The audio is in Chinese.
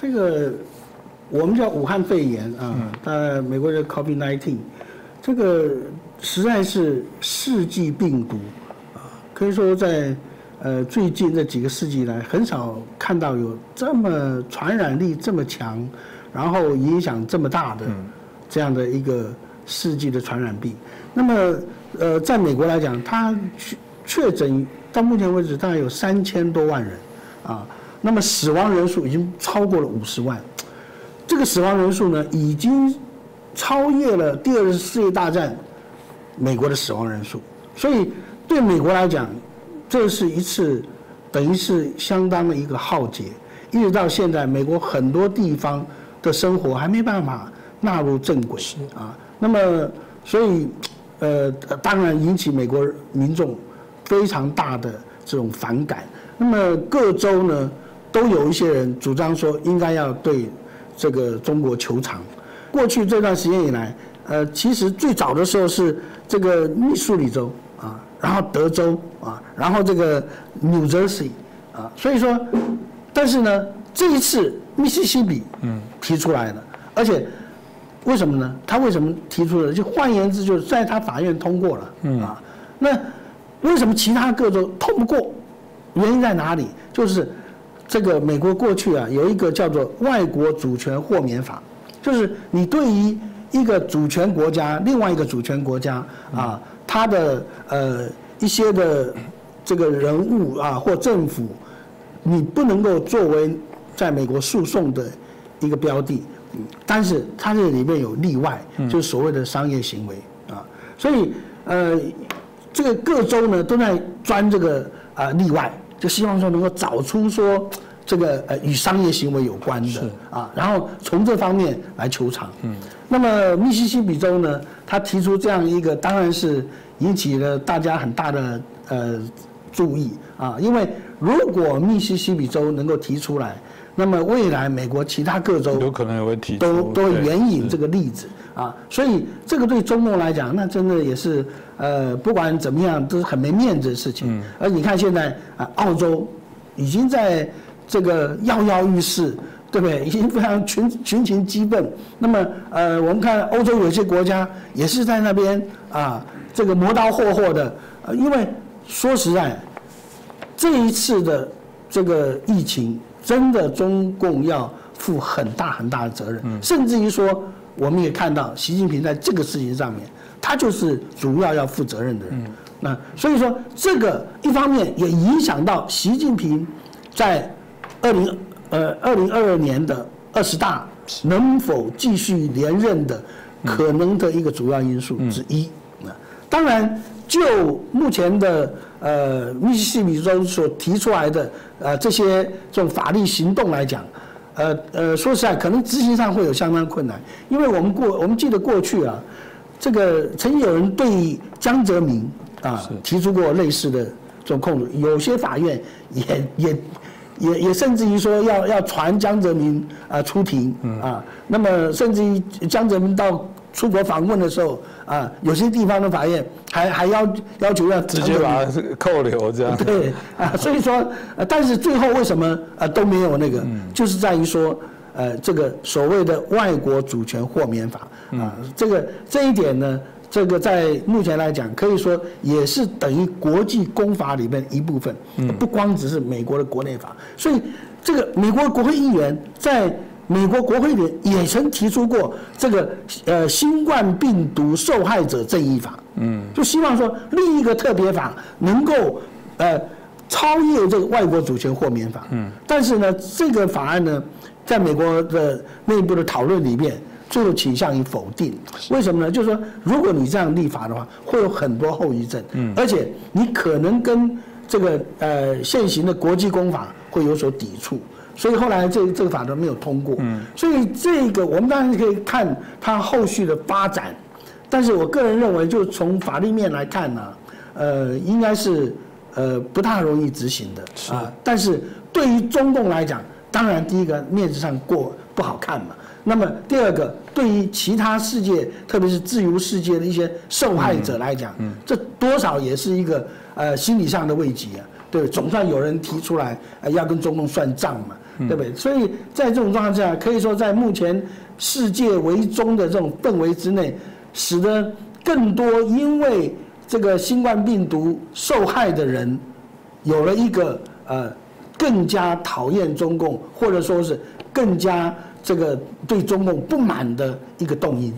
这个我们叫武汉肺炎啊，呃，美国叫 COVID-19，这个实在是世纪病毒啊，可以说在呃最近这几个世纪来，很少看到有这么传染力这么强，然后影响这么大的这样的一个世纪的传染病。那么呃，在美国来讲，它确确诊到目前为止大概有三千多万人啊。那么死亡人数已经超过了五十万，这个死亡人数呢，已经超越了第二次世界大战美国的死亡人数。所以对美国来讲，这是一次等于是相当的一个浩劫。一直到现在，美国很多地方的生活还没办法纳入正轨啊。那么，所以呃，当然引起美国民众非常大的这种反感。那么各州呢？都有一些人主张说应该要对这个中国求偿。过去这段时间以来，呃，其实最早的时候是这个密苏里州啊，然后德州啊，然后这个 New Jersey 啊，所以说，但是呢，这一次密西西比嗯提出来了，而且为什么呢？他为什么提出了？就换言之，就是在他法院通过了嗯啊，那为什么其他各州通不过？原因在哪里？就是。这个美国过去啊有一个叫做《外国主权豁免法》，就是你对于一个主权国家、另外一个主权国家啊，他的呃一些的这个人物啊或政府，你不能够作为在美国诉讼的一个标的，但是它这里面有例外，就是所谓的商业行为啊，所以呃这个各州呢都在钻这个啊例外。就希望说能够找出说这个呃与商业行为有关的啊，然后从这方面来求偿。嗯，那么密西西比州呢，他提出这样一个，当然是引起了大家很大的呃注意啊，因为如果密西西比州能够提出来，那么未来美国其他各州有可能也会提都都援引这个例子啊，所以这个对中共来讲，那真的也是。呃，不管怎么样，都是很没面子的事情。而你看现在啊，澳洲已经在这个跃跃欲试，对不对？已经非常群群情激愤。那么，呃，我们看欧洲有些国家也是在那边啊，这个磨刀霍霍的。呃，因为说实在，这一次的这个疫情，真的中共要负很大很大的责任。甚至于说，我们也看到习近平在这个事情上面。他就是主要要负责任的人，那所以说这个一方面也影响到习近平在二零呃二零二二年的二十大能否继续连任的可能的一个主要因素之一。那当然，就目前的呃密西西比州所提出来的呃这些这种法律行动来讲，呃呃说实在，可能执行上会有相当困难，因为我们过我们记得过去啊。这个曾经有人对江泽民啊提出过类似的这种控诉，有些法院也也也也甚至于说要要传江泽民啊出庭啊，那么甚至于江泽民到出国访问的时候啊，有些地方的法院还还要要求要直接把扣留这样。对啊，所以说，但是最后为什么啊都没有那个，就是在于说。呃，这个所谓的外国主权豁免法啊，这个这一点呢，这个在目前来讲，可以说也是等于国际公法里面一部分，不光只是美国的国内法。所以，这个美国国会议员在美国国会里也曾提出过这个呃新冠病毒受害者正义法，嗯，就希望说另一个特别法能够呃超越这个外国主权豁免法，嗯，但是呢，这个法案呢。在美国的内部的讨论里面，最后倾向于否定。为什么呢？就是说，如果你这样立法的话，会有很多后遗症，嗯，而且你可能跟这个呃现行的国际公法会有所抵触，所以后来这这个法都没有通过。嗯，所以这个我们当然可以看它后续的发展，但是我个人认为，就从法律面来看呢，呃，应该是呃不太容易执行的啊。但是对于中共来讲，当然，第一个面子上过不好看嘛。那么第二个，对于其他世界，特别是自由世界的一些受害者来讲，这多少也是一个呃心理上的慰藉啊。对，总算有人提出来，呃，要跟中共算账嘛。对不对？所以在这种状况下，可以说在目前世界为中的这种氛围之内，使得更多因为这个新冠病毒受害的人，有了一个呃更加讨厌中共，或者说是更加这个对中共不满的一个动因。